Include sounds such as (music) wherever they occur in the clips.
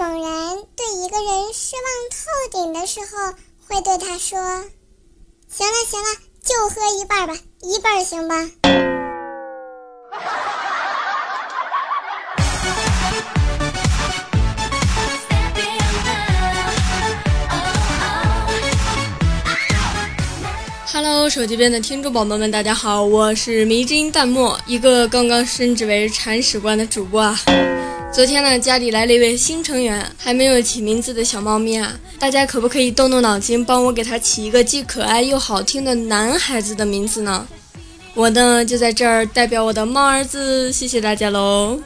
猛然对一个人失望透顶的时候，会对他说：“行了行了，就喝一半吧，一半行吧。” Hello，手机边的听众宝宝们，大家好，我是迷之音淡漠，一个刚刚升职为铲屎官的主播啊。昨天呢，家里来了一位新成员，还没有起名字的小猫咪啊，大家可不可以动动脑筋，帮我给它起一个既可爱又好听的男孩子的名字呢？我呢，就在这儿代表我的猫儿子，谢谢大家喽。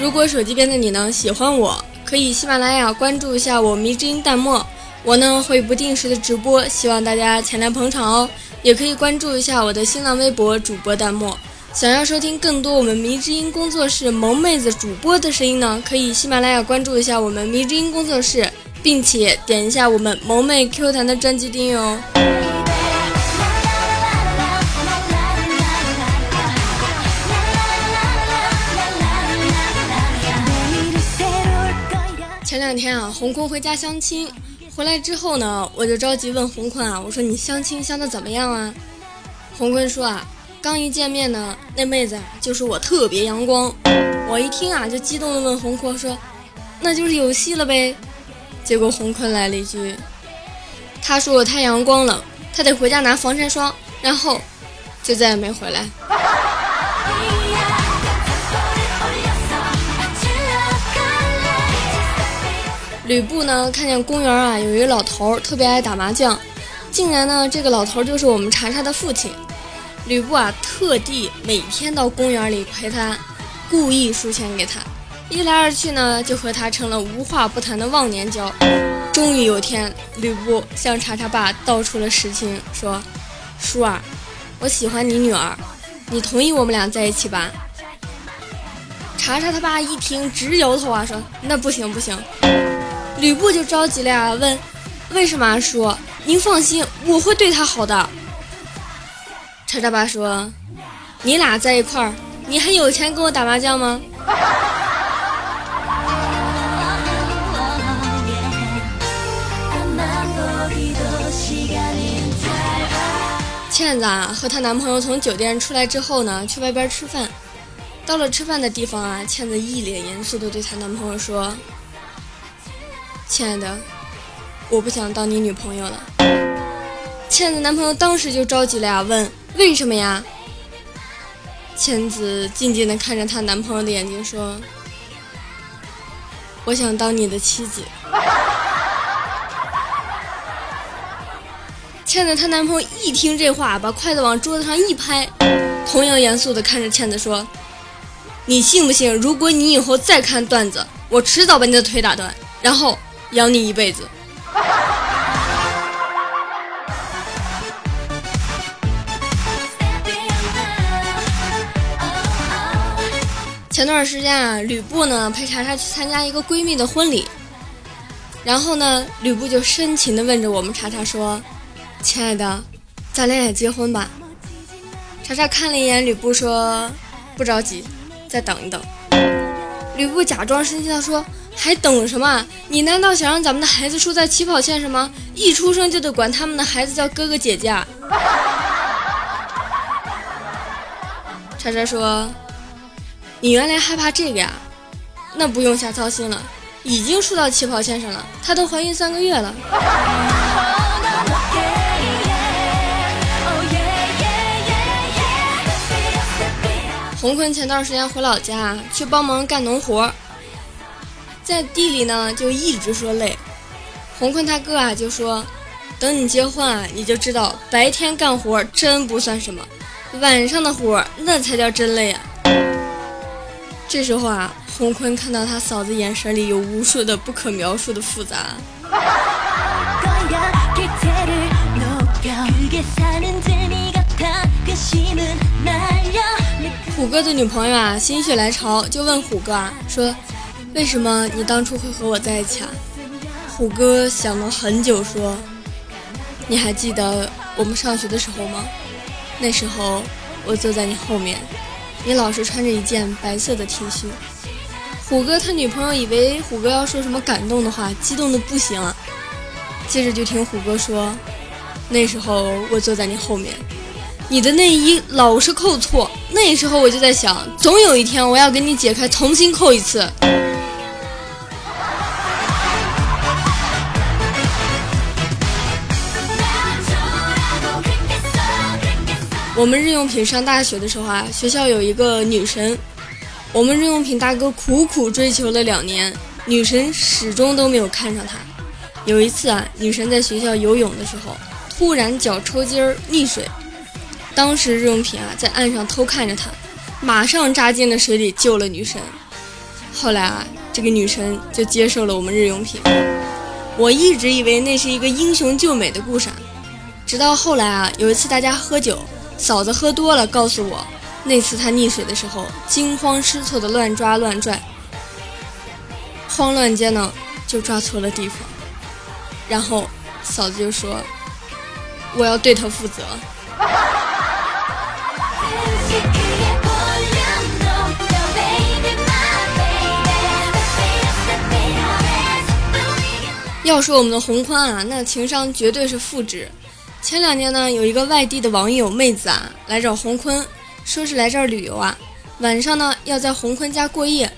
如果手机边的你呢喜欢我，可以喜马拉雅关注一下我迷之音弹幕，我呢会不定时的直播，希望大家前来捧场哦。也可以关注一下我的新浪微博主播弹幕。想要收听更多我们迷之音工作室萌妹子主播的声音呢，可以喜马拉雅关注一下我们迷之音工作室，并且点一下我们萌妹 Q 弹的专辑订阅哦。前两天啊，红坤回家相亲，回来之后呢，我就着急问红坤啊，我说你相亲相的怎么样啊？红坤说啊，刚一见面呢，那妹子啊就说我特别阳光。我一听啊，就激动的问红坤说，那就是有戏了呗？结果红坤来了一句，他说我太阳光了，他得回家拿防晒霜，然后就再也没回来。吕布呢，看见公园啊有一老头特别爱打麻将，竟然呢这个老头就是我们查查的父亲。吕布啊特地每天到公园里陪他，故意输钱给他，一来二去呢就和他成了无话不谈的忘年交。终于有天，吕布向查查爸道出了实情，说：“叔儿，我喜欢你女儿，你同意我们俩在一起吧？”查查他爸一听直摇头啊，说：“那不行不行。”吕布就着急了呀，问：“为什么啊，叔？您放心，我会对他好的。”叉叉爸说：“你俩在一块儿，你还有钱跟我打麻将吗？” (laughs) 倩子啊，和她男朋友从酒店出来之后呢，去外边吃饭。到了吃饭的地方啊，倩子一脸严肃地对她男朋友说。亲爱的，我不想当你女朋友了。倩子男朋友当时就着急了呀，问为什么呀？倩子静静的看着她男朋友的眼睛说：“我想当你的妻子。”倩子她男朋友一听这话，把筷子往桌子上一拍，同样严肃的看着倩子说：“你信不信？如果你以后再看段子，我迟早把你的腿打断，然后。”养你一辈子。(laughs) 前段时间啊，吕布呢陪查查去参加一个闺蜜的婚礼，然后呢，吕布就深情的问着我们查查说：“亲爱的，咱俩也结婚吧？”查查看了一眼吕布说：“不着急，再等一等。”吕布假装生气的说。还等什么？你难道想让咱们的孩子输在起跑线上吗？一出生就得管他们的孩子叫哥哥姐姐？叉叉说：“你原来害怕这个呀？那不用瞎操心了，已经输到起跑线上了。她都怀孕三个月了。”洪坤前段时间回老家去帮忙干农活。在地里呢，就一直说累。洪坤他哥啊，就说：“等你结婚啊，你就知道白天干活真不算什么，晚上的活那才叫真累啊。”这时候啊，洪坤看到他嫂子眼神里有无数的不可描述的复杂。(laughs) 虎哥的女朋友啊，心血来潮就问虎哥啊，说。为什么你当初会和我在一起啊？虎哥想了很久，说：“你还记得我们上学的时候吗？那时候我坐在你后面，你老是穿着一件白色的 T 恤。虎哥他女朋友以为虎哥要说什么感动的话，激动的不行了。接着就听虎哥说，那时候我坐在你后面，你的内衣老是扣错。那时候我就在想，总有一天我要给你解开，重新扣一次。我们日用品上大学的时候啊，学校有一个女神，我们日用品大哥苦苦追求了两年，女神始终都没有看上他。有一次啊，女神在学校游泳的时候，突然脚抽筋儿溺水，当时日用品啊在岸上偷看着她，马上扎进了水里救了女神。后来啊，这个女神就接受了我们日用品。我一直以为那是一个英雄救美的故事，直到后来啊，有一次大家喝酒。嫂子喝多了，告诉我，那次她溺水的时候，惊慌失措的乱抓乱拽，慌乱间呢，就抓错了地方，然后嫂子就说：“我要对她负责。”要说我们的洪宽啊，那情商绝对是负值。前两年呢，有一个外地的网友妹子啊来找洪坤，说是来这儿旅游啊，晚上呢要在洪坤家过夜。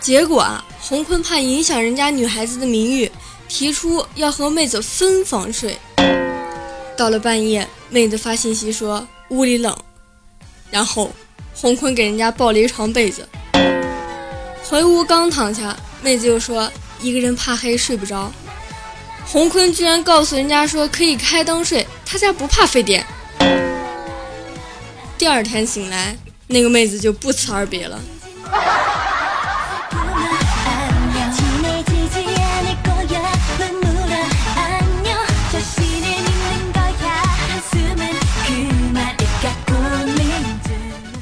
结果啊，洪坤怕影响人家女孩子的名誉，提出要和妹子分房睡。到了半夜，妹子发信息说屋里冷，然后洪坤给人家抱了一床被子。回屋刚躺下，妹子又说一个人怕黑睡不着。洪坤居然告诉人家说可以开灯睡，他家不怕费电。第二天醒来，那个妹子就不辞而别了。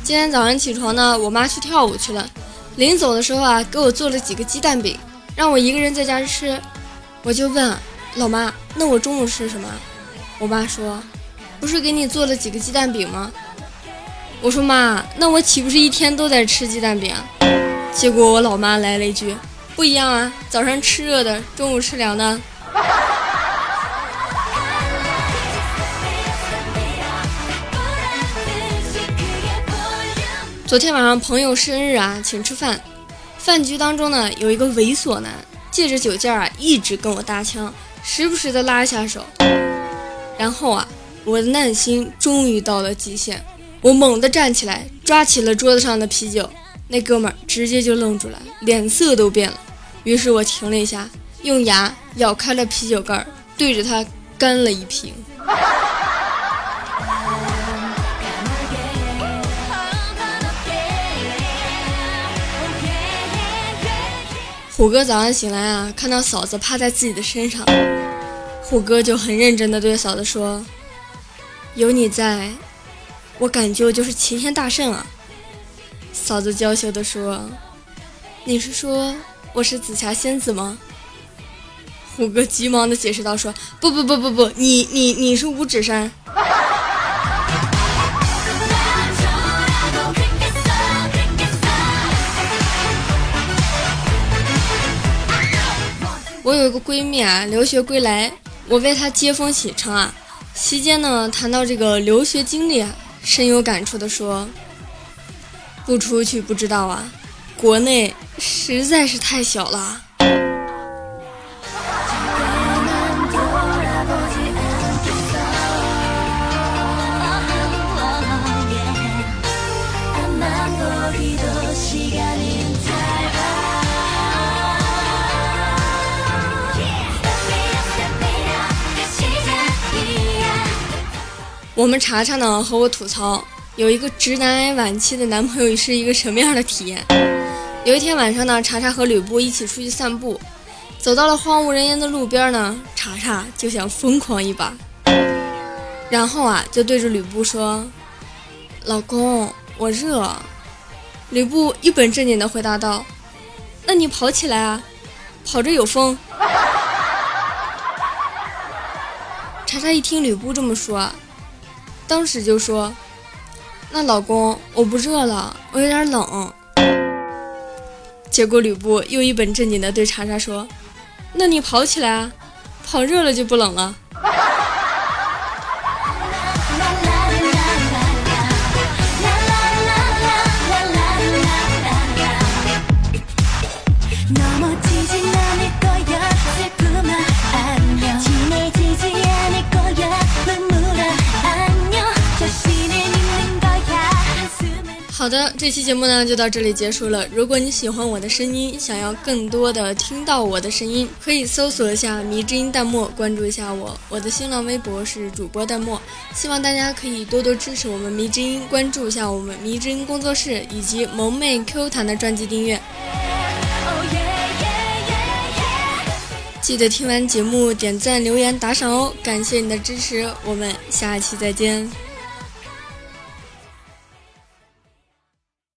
今天早上起床呢，我妈去跳舞去了，临走的时候啊，给我做了几个鸡蛋饼，让我一个人在家吃。我就问。老妈，那我中午吃什么？我妈说，不是给你做了几个鸡蛋饼吗？我说妈，那我岂不是一天都在吃鸡蛋饼？结果我老妈来了一句，不一样啊，早上吃热的，中午吃凉的。(laughs) 昨天晚上朋友生日啊，请吃饭，饭局当中呢，有一个猥琐男，借着酒劲儿啊，一直跟我搭腔。时不时的拉一下手，然后啊，我的耐心终于到了极限，我猛地站起来，抓起了桌子上的啤酒，那哥们儿直接就愣住了，脸色都变了。于是我停了一下，用牙咬开了啤酒盖，对着他干了一瓶。虎哥早上醒来啊，看到嫂子趴在自己的身上，虎哥就很认真的对嫂子说：“有你在，我感觉我就是齐天大圣啊。”嫂子娇羞的说：“你是说我是紫霞仙子吗？”虎哥急忙的解释道：“说不不不不不，你你你是五指山。”我有一个闺蜜啊，留学归来，我为她接风洗尘啊。席间呢，谈到这个留学经历啊，深有感触的说：“不出去不知道啊，国内实在是太小了。”我们查查呢和我吐槽，有一个直男癌晚期的男朋友是一个什么样的体验？有一天晚上呢，查查和吕布一起出去散步，走到了荒无人烟的路边呢，查查就想疯狂一把，然后啊就对着吕布说：“老公，我热。”吕布一本正经的回答道：“那你跑起来啊，跑着有风。”查查一听吕布这么说，当时就说：“那老公，我不热了，我有点冷。”结果吕布又一本正经的对查查说：“那你跑起来啊，跑热了就不冷了。”好的，这期节目呢就到这里结束了。如果你喜欢我的声音，想要更多的听到我的声音，可以搜索一下“迷之音弹幕”，关注一下我。我的新浪微博是主播弹幕，希望大家可以多多支持我们迷之音，关注一下我们迷之音工作室以及萌妹 Q 弹的专辑订阅。记得听完节目点赞、留言、打赏哦！感谢你的支持，我们下期再见。